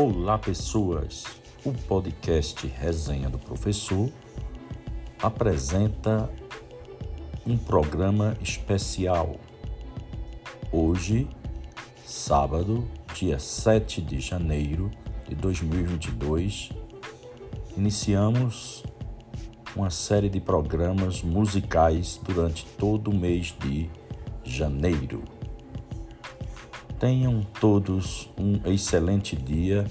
Olá, pessoas! O podcast Resenha do Professor apresenta um programa especial. Hoje, sábado, dia 7 de janeiro de 2022, iniciamos uma série de programas musicais durante todo o mês de janeiro. Tenham todos um excelente dia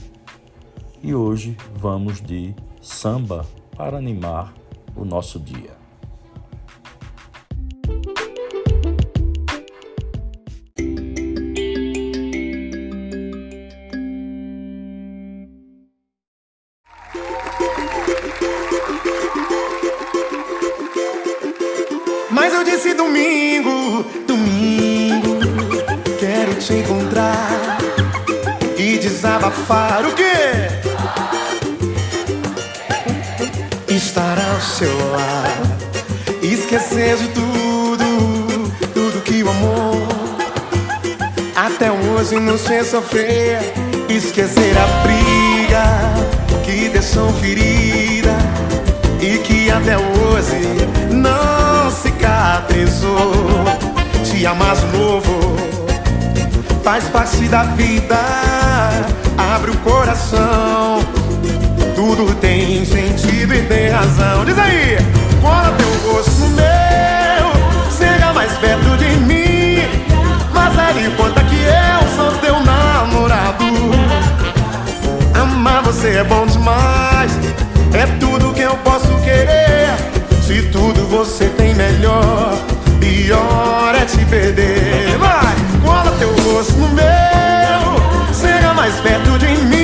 e hoje vamos de samba para animar o nosso dia. Desabafar o quê? Estar ao seu lado, esquecer de tudo, tudo que o amor até hoje nos fez sofrer, esquecer a briga que deixou ferida e que até hoje não cicatrizou. Te amar de novo faz parte da vida. Abre o coração, tudo tem sentido e tem razão. Diz aí, cola teu rosto no meu, chega mais perto de mim. Mas ele conta que eu sou teu namorado. Amar você é bom demais. É tudo que eu posso querer. Se tudo você tem melhor, pior é te perder. Vai, cola teu rosto no meu, chega mais perto de mim.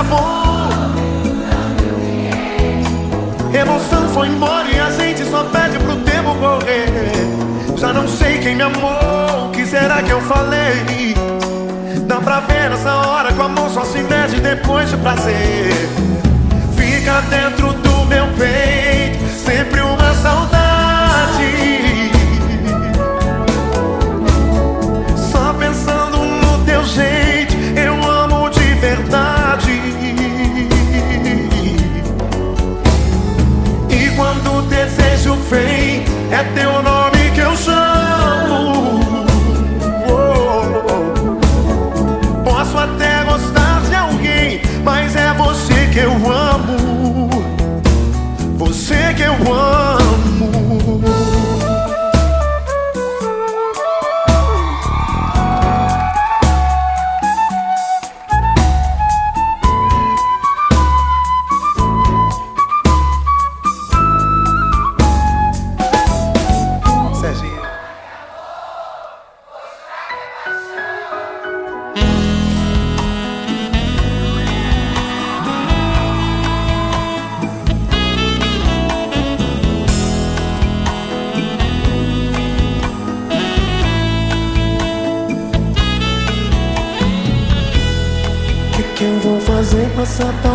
acabou. Emoção foi embora e a gente só pede pro tempo correr. Já não sei quem me amou, o que será que eu falei? Dá pra ver nessa hora que o amor só se mede depois de prazer. Fica dentro do meu peito. feito, é teu nome. esa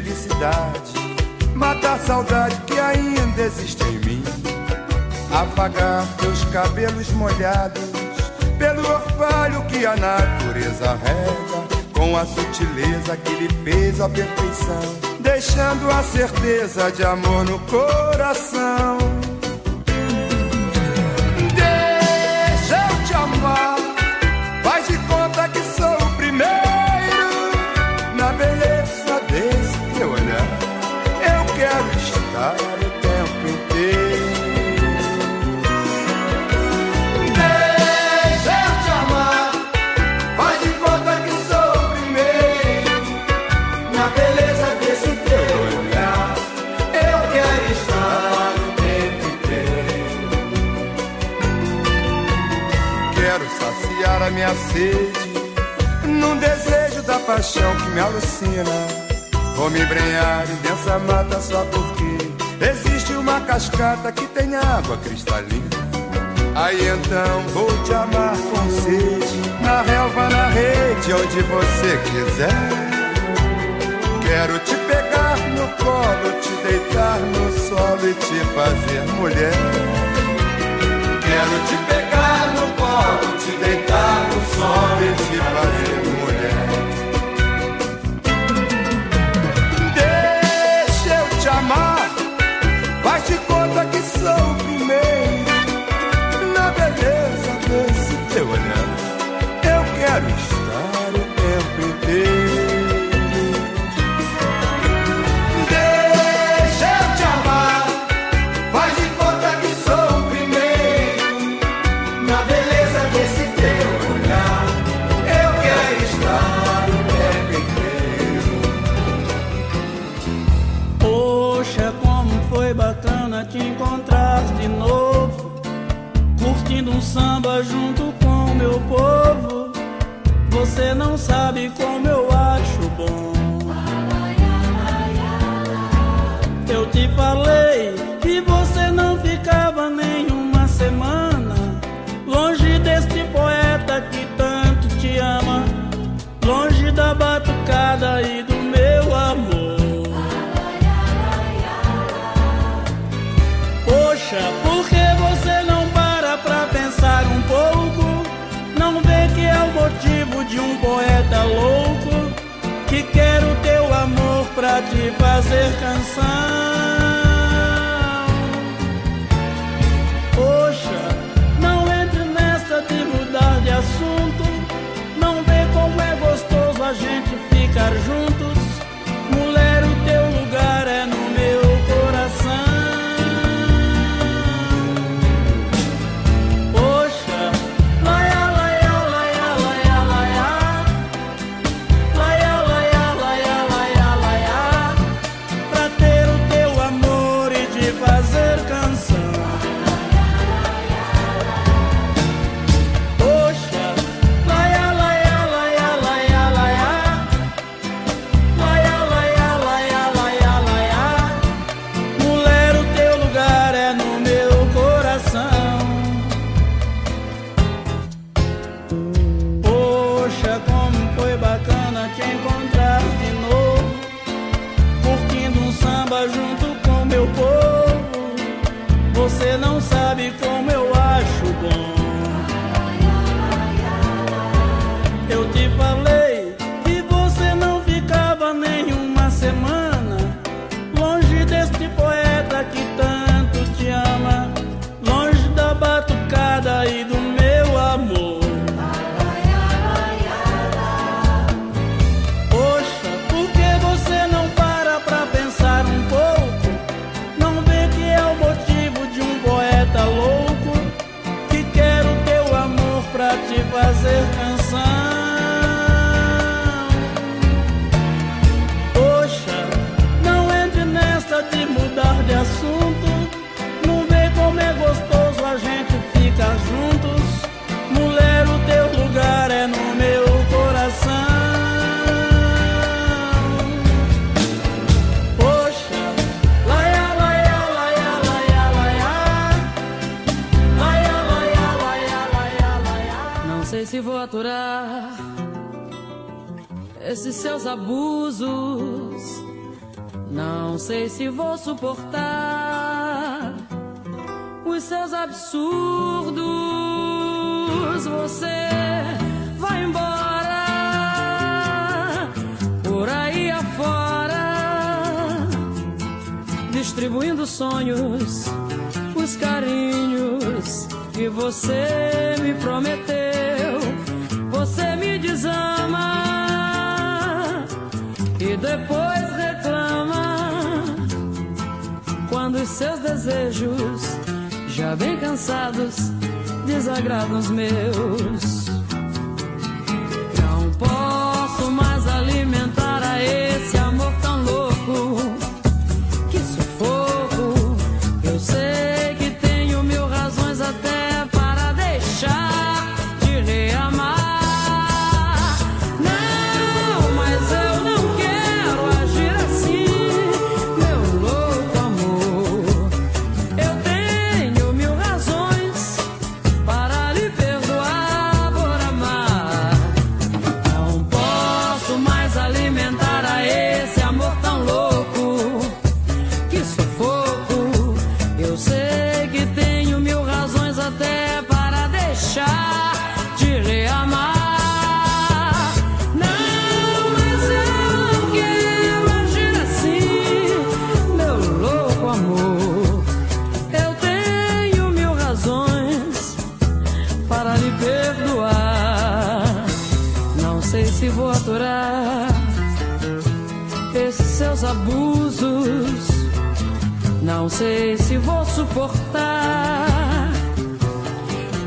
felicidade, matar a saudade que ainda existe em mim, apagar teus cabelos molhados pelo orvalho que a natureza rega, com a sutileza que lhe fez a perfeição, deixando a certeza de amor no coração. num desejo da paixão que me alucina. Vou me embrenhar em densa mata só porque existe uma cascata que tem água cristalina. Aí então vou te amar com sede, na relva, na rede, onde você quiser. Quero te pegar no colo, te deitar no solo e te fazer mulher. Quero te pegar modo de deitar no sol e de prazer. você não sabe como. pra te fazer canção. vou aturar esses seus abusos. Não sei se vou suportar os seus absurdos. Você vai embora por aí afora, distribuindo sonhos, os carinhos que você me prometeu ama e depois reclama quando os seus desejos, já bem cansados, desagradam os meus. Seus abusos. Não sei se vou suportar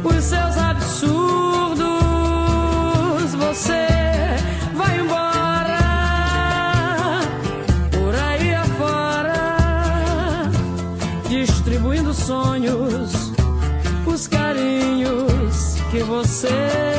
os seus absurdos. Você vai embora por aí afora, distribuindo sonhos, os carinhos que você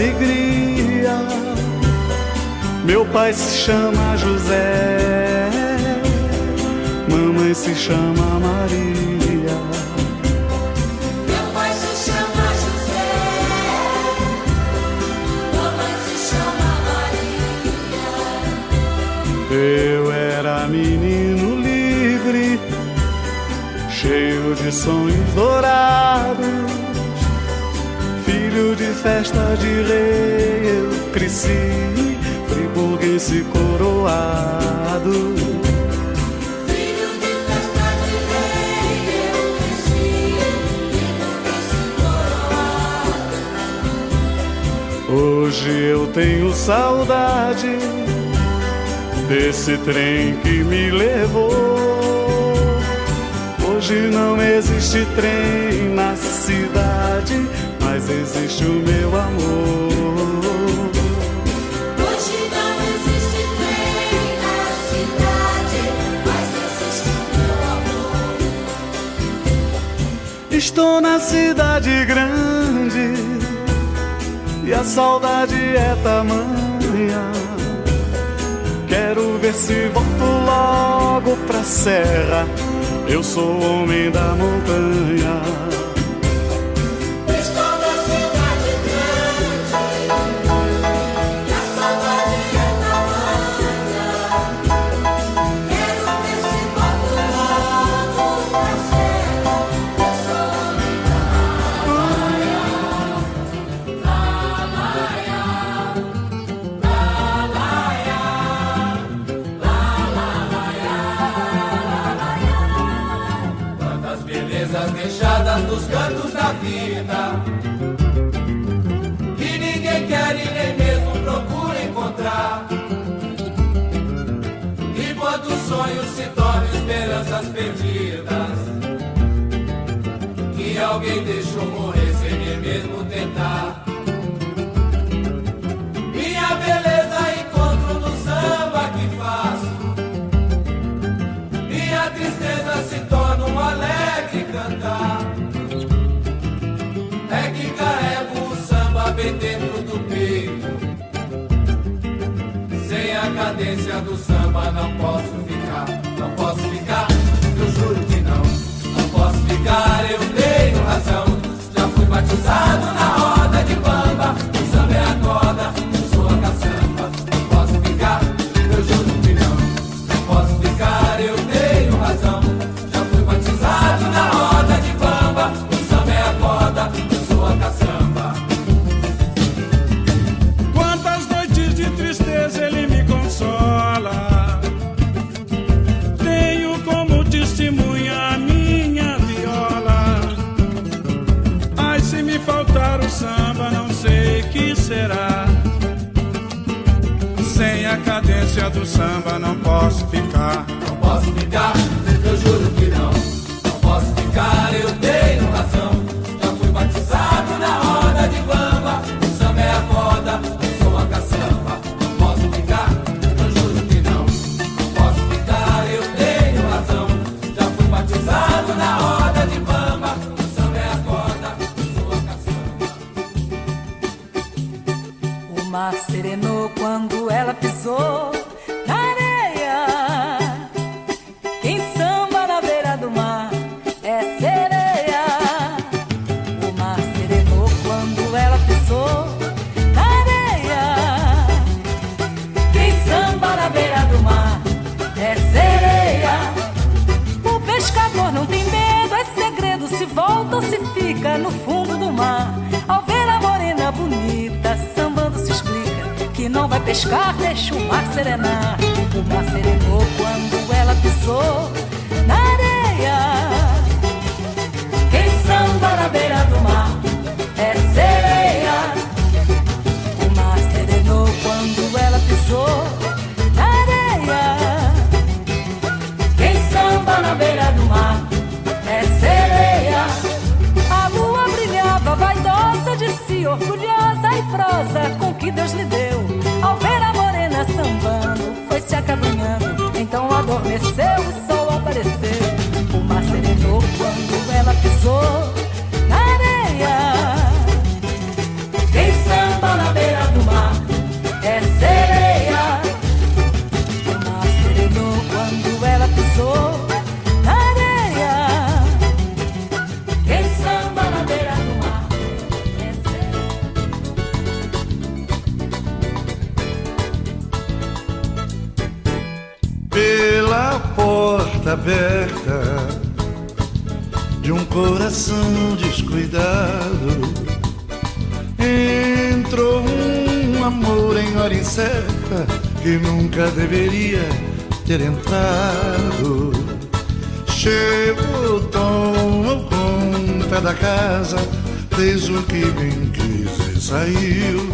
alegria. Meu pai se chama José. Mamãe se chama Maria. Meu pai se chama José, mamãe se chama Maria. Eu era menino livre, cheio de sonhos dourados. Filho de festa de rei, eu cresci, friburguense coroado. Filho de festa de rei, eu cresci, desse coroado. Hoje eu tenho saudade desse trem que me levou. Hoje não existe trem na cidade, existe o meu amor. Hoje não existe trem na cidade, mas existe o meu amor. Estou na cidade grande e a saudade é tamanha. Quero ver se volto logo pra serra. Eu sou homem da montanha. Esperanças perdidas Que alguém deixou morrer cadência do samba não posso ficar, não posso ficar, eu juro que não. Não posso ficar, eu tenho razão. Já fui batizado na roda sem a cadência do samba não posso ficar. Não posso ficar, eu juro que não. Não posso ficar, eu tenho razão. Pescar, deixa o mar serenar. O mar serenou quando ela pisou na areia. Quem samba na beira do mar é sereia. O mar serenou quando ela pisou na areia. Quem samba na beira do mar é sereia. A lua brilhava, vaidosa de si, orgulhosa e prosa com que Deus lhe deu. Foi se acabrunhando. Então adormeceu, o sol apareceu. De um coração descuidado. Entrou um amor em hora incerta que nunca deveria ter entrado. Chegou, tomou conta da casa, fez o que bem quis e saiu.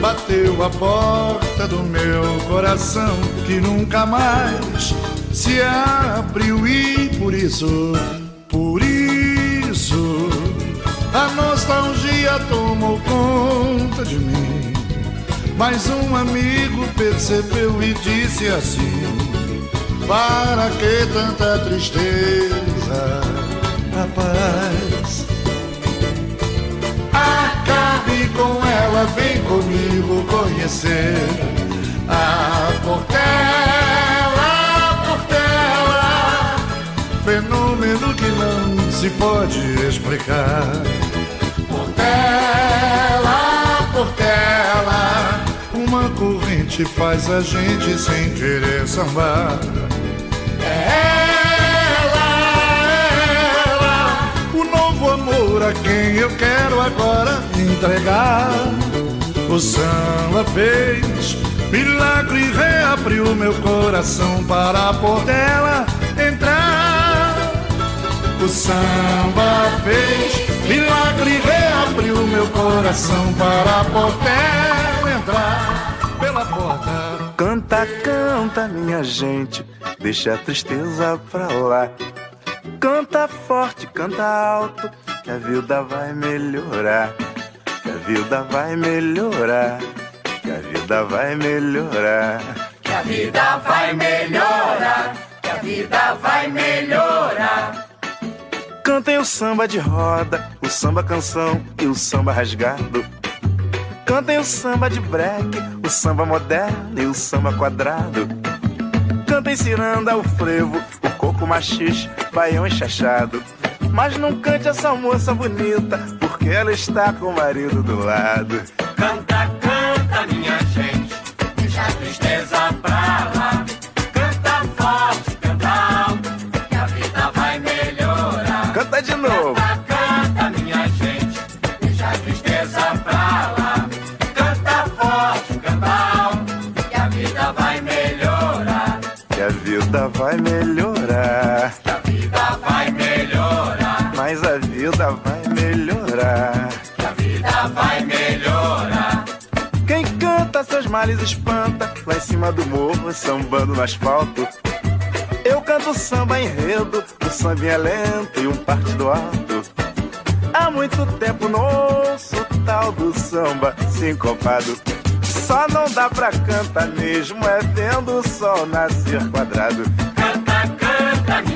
Bateu a porta do meu coração que nunca mais se abriu e por isso, por isso a nostalgia tomou conta de mim. Mas um amigo percebeu e disse assim: Para que tanta tristeza, rapaz? Acabe com ela, vem comigo conhecer a Portela, fenômeno que não se pode explicar. Portela, Portela, uma corrente faz a gente sem querer sambar. Ela, ela, o novo amor a quem eu quero agora entregar. O samba fez milagre e reabriu meu coração para a Portela. O samba fez milagre e reabriu meu coração para a Portela entrar pela porta. Canta, canta, minha gente, deixa a tristeza pra lá. Canta forte, canta alto, que a vida vai melhorar. Que a vida vai melhorar. Que a vida vai melhorar. Que a vida vai melhorar. Que a vida vai melhorar. Cantem o samba de roda, o samba canção e o samba rasgado. Cantem o samba de break, o samba moderno e o samba quadrado. Cantem ciranda, o frevo, o coco machixe, baião enxachado. Mas não cante essa moça bonita, porque ela está com o marido do lado. Canta, canta, minha gente. Deixa a tristeza pra espanta, lá em cima do morro, sambando no asfalto. Eu canto samba enredo, o samba é lento e um partido alto. Há muito tempo não ouço tal do samba sincopado. Só não dá pra cantar mesmo, é vendo o sol nascer quadrado. Canta, canta,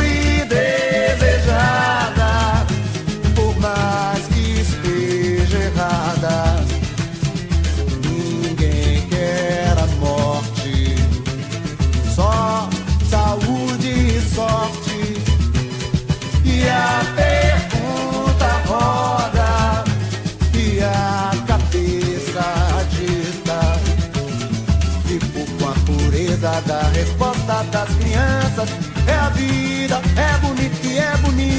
vida, é bonita e é bonita.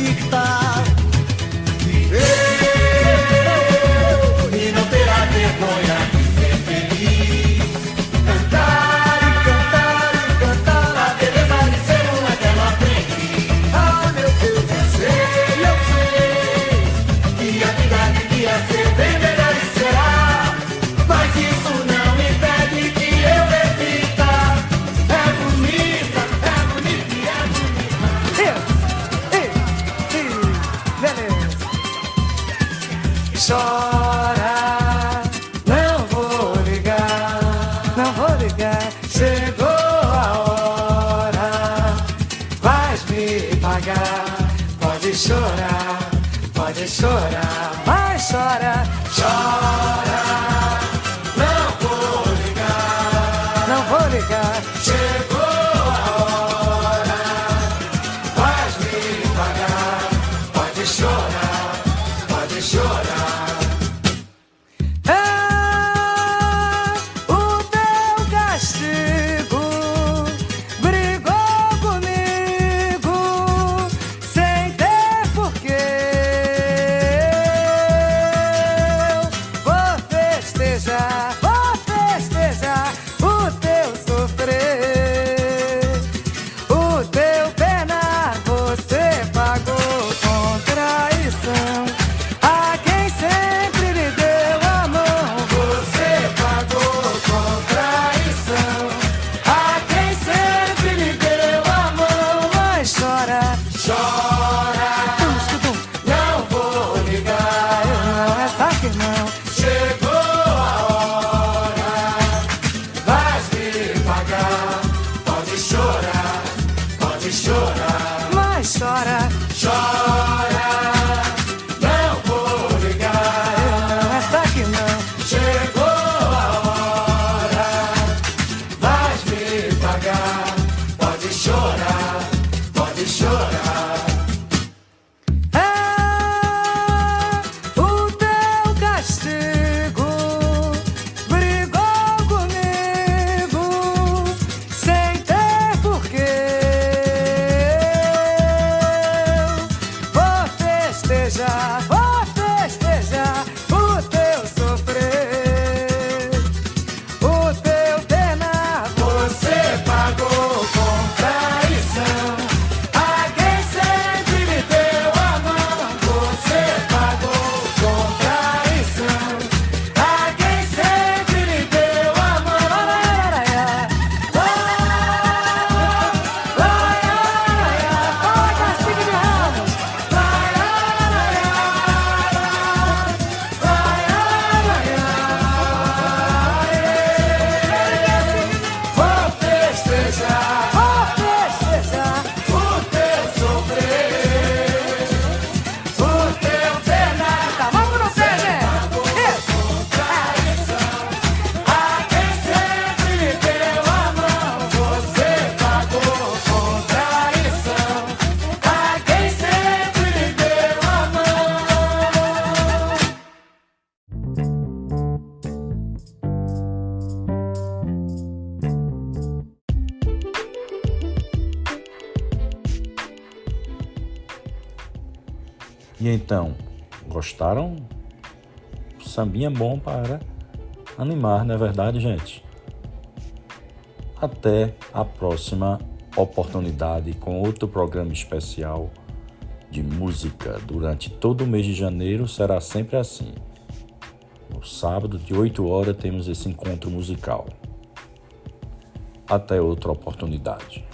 Então, gostaram? Sambinha é bom para animar, não é verdade, gente? Até a próxima oportunidade com outro programa especial de música durante todo o mês de janeiro será sempre assim. No sábado, de 8 horas, temos esse encontro musical. Até outra oportunidade.